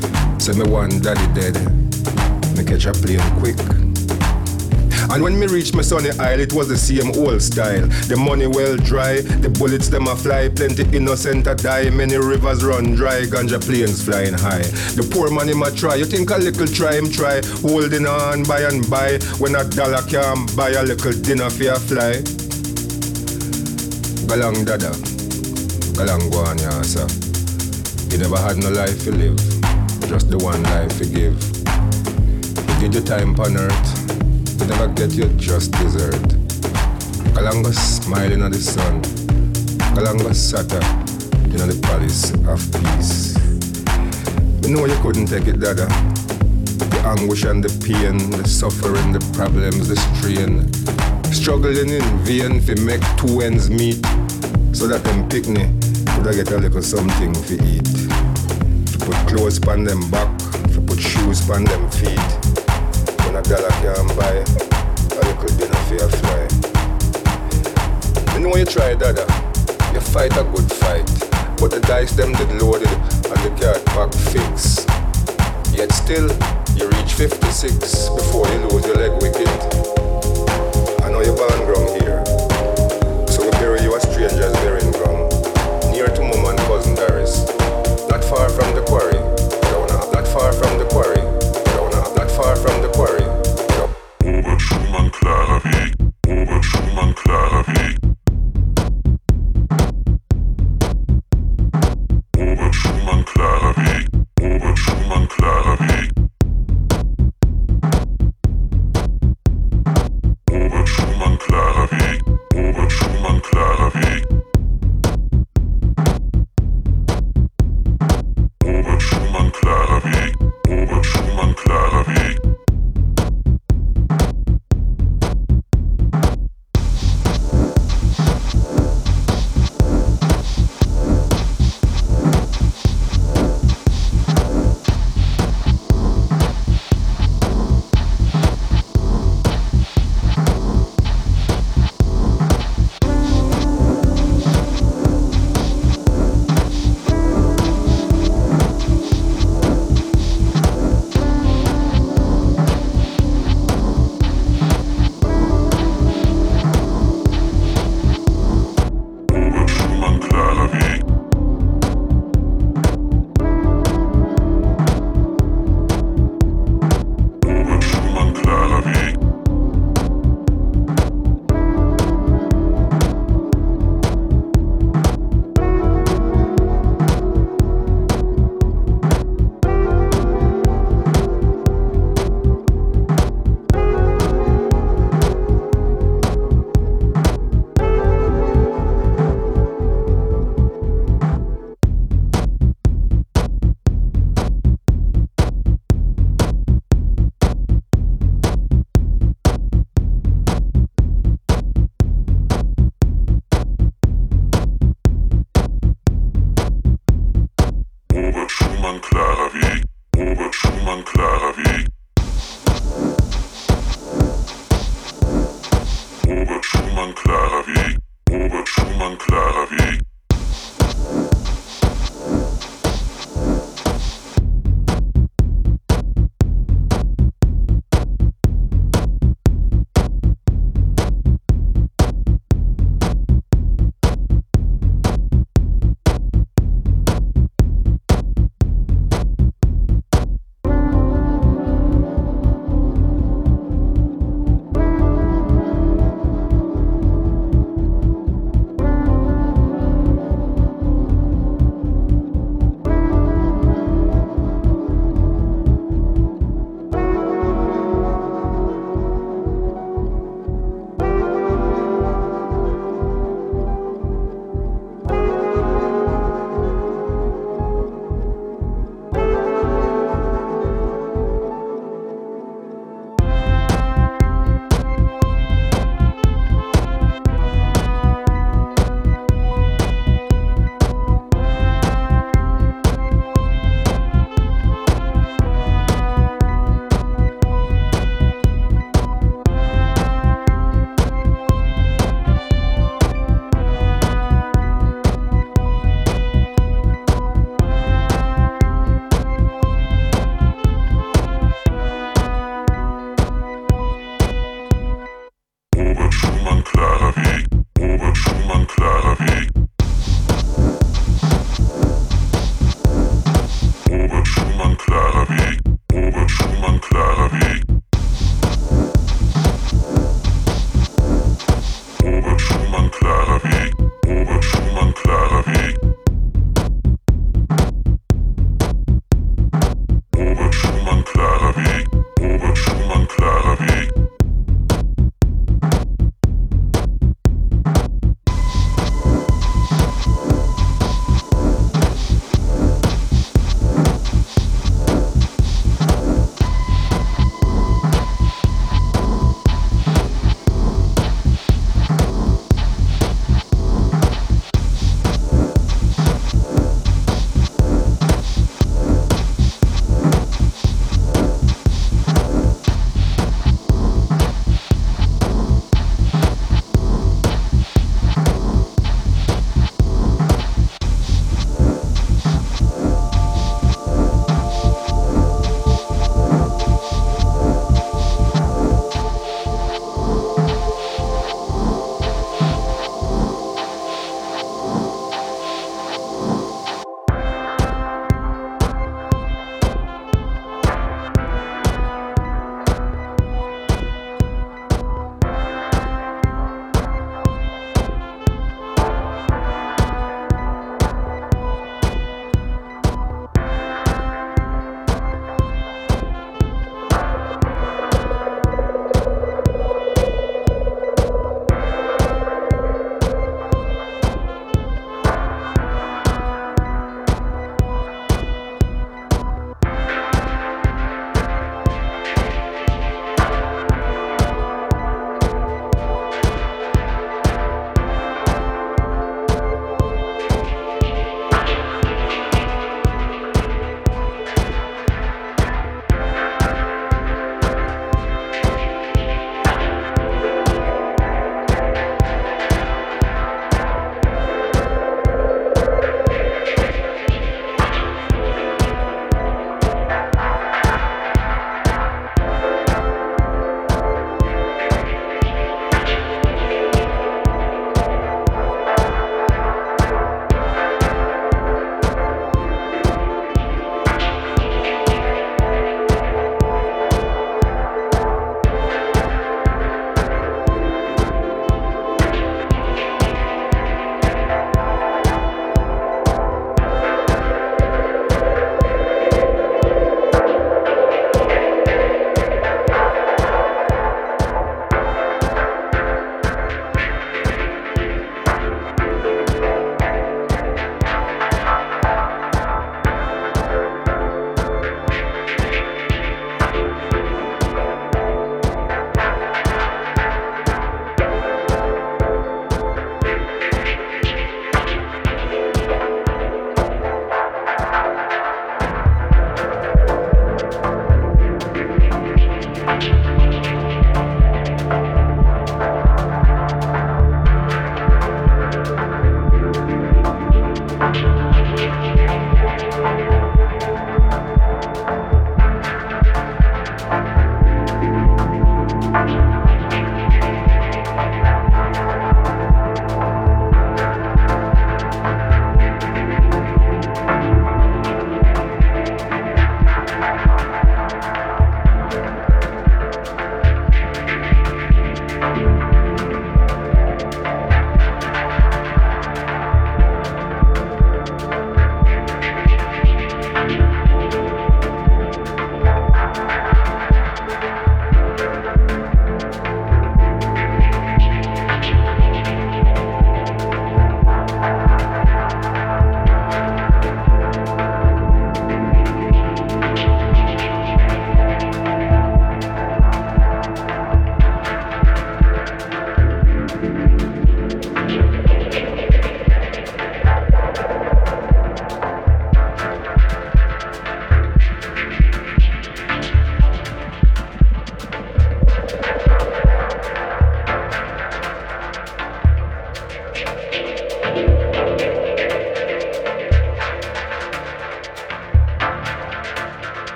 Reached me, one daddy dead, me catch a plane quick. And when me reach my sunny isle, it was the same old style. The money well dry, the bullets them a fly, plenty innocent a die, many rivers run dry, ganja planes flying high. The poor man him a try, you think a little try him try, holding on by and by, when a dollar can buy a little dinner for a fly. Galang dada, galang guan yasa. You never had no life to live, just the one life to give. You did your time on earth, you never get your just dessert. Kalanga smiling at the sun, Kalanga sata in the palace of peace. You know you couldn't take it, dada. The anguish and the pain, the suffering, the problems, the strain. Struggling in vain to make two ends meet, so that them picnic could I get a little something to eat. Put clothes on them back, to put shoes on them feet. When a dollar can buy a little dinner for your fly. You know you try, Dada. Uh. You fight a good fight. But the dice them did loaded and the card back fix. Yet still, you reach 56 before you lose your leg wicked. I know you're born ground here. So we bury you a stranger's burying ground. Near to mum and cousin Doris. Far from the quarry. Up. Not far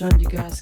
ils n'ont pas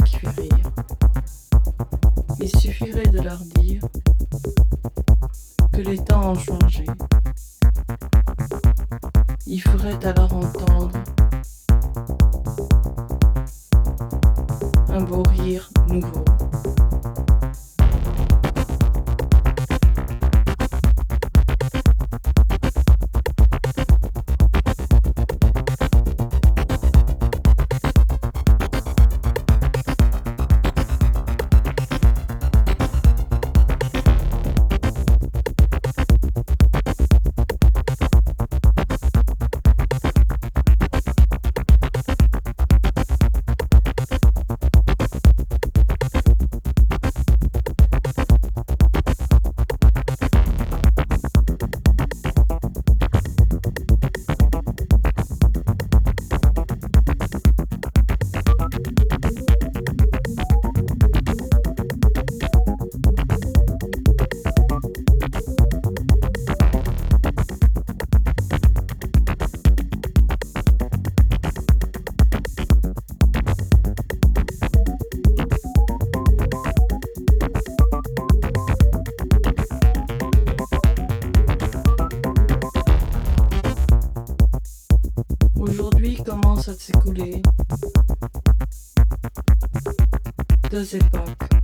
à s'écouler deux époques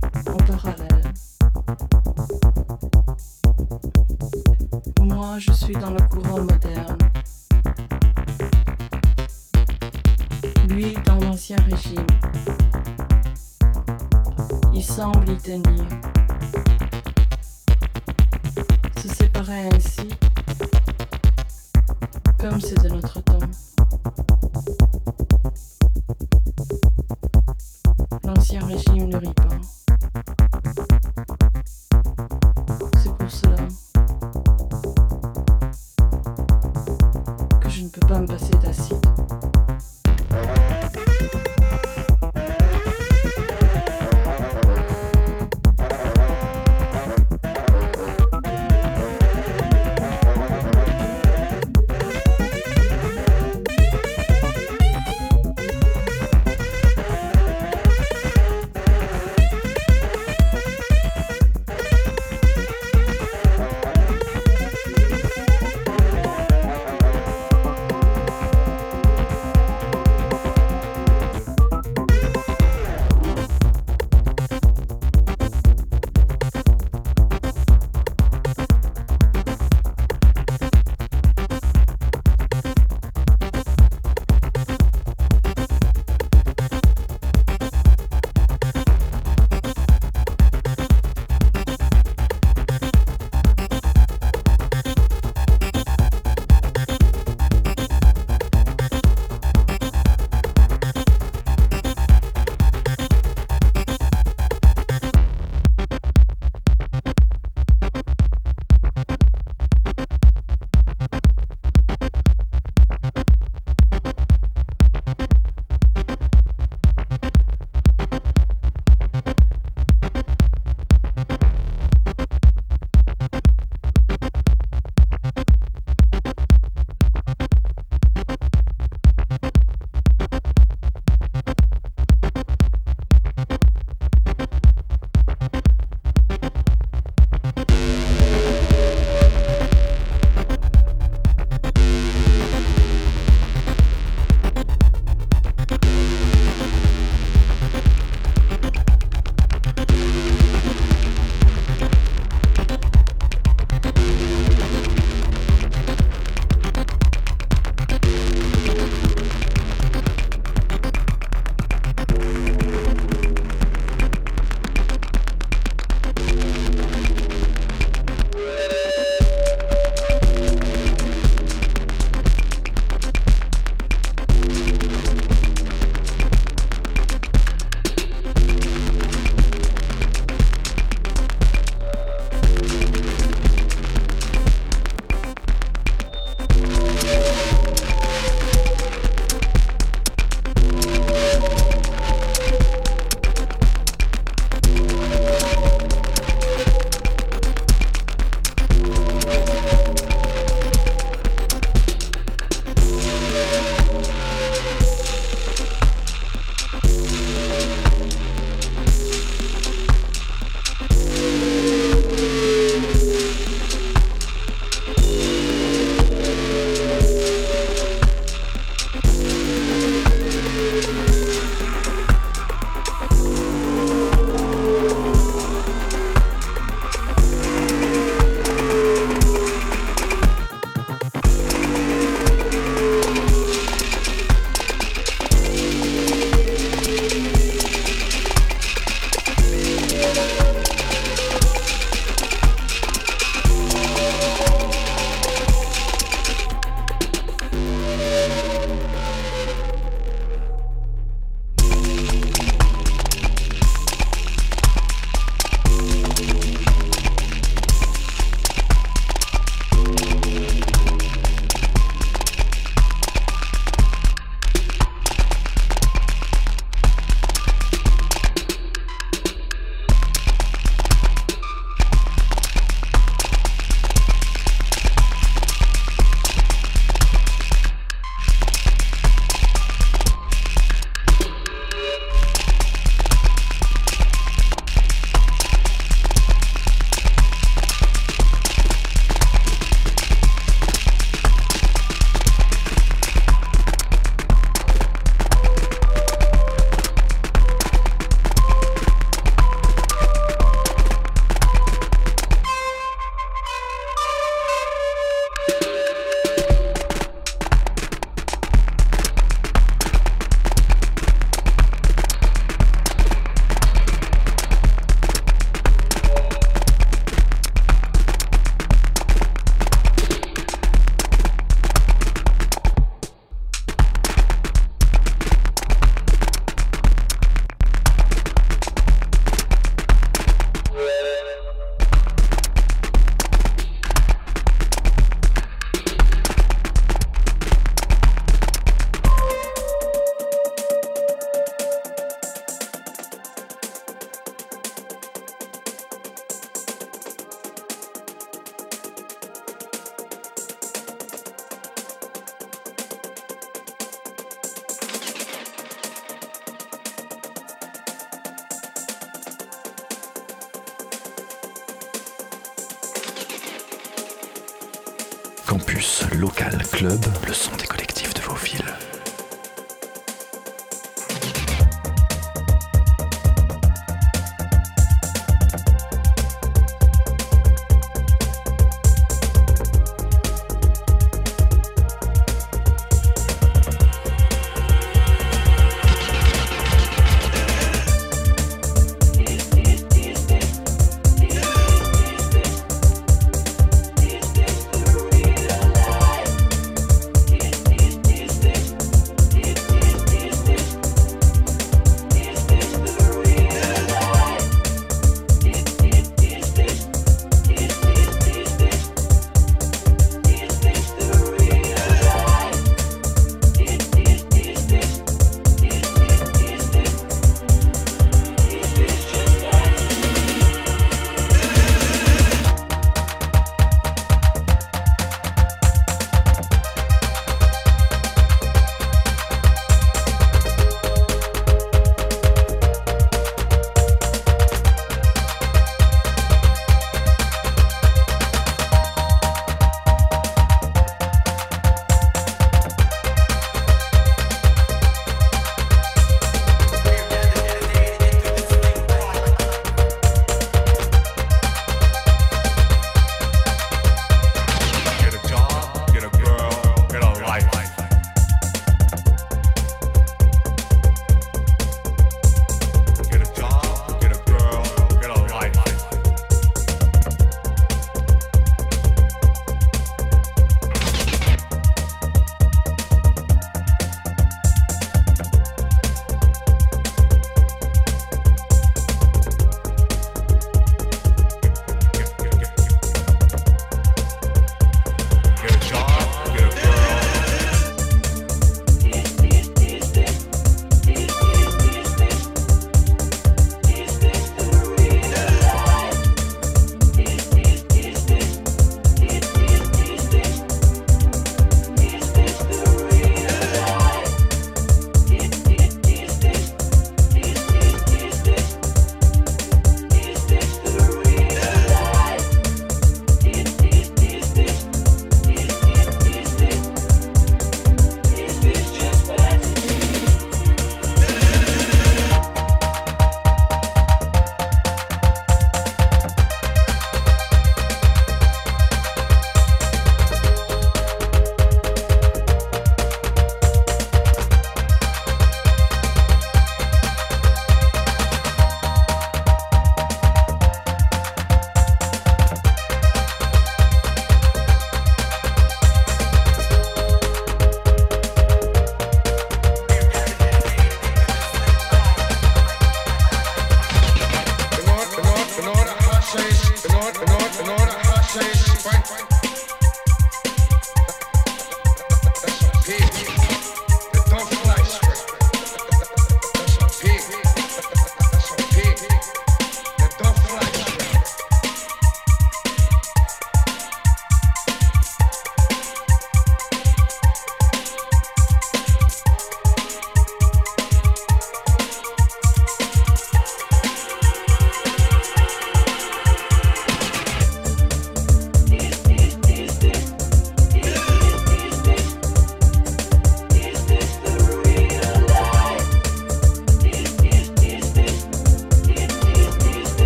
club, le son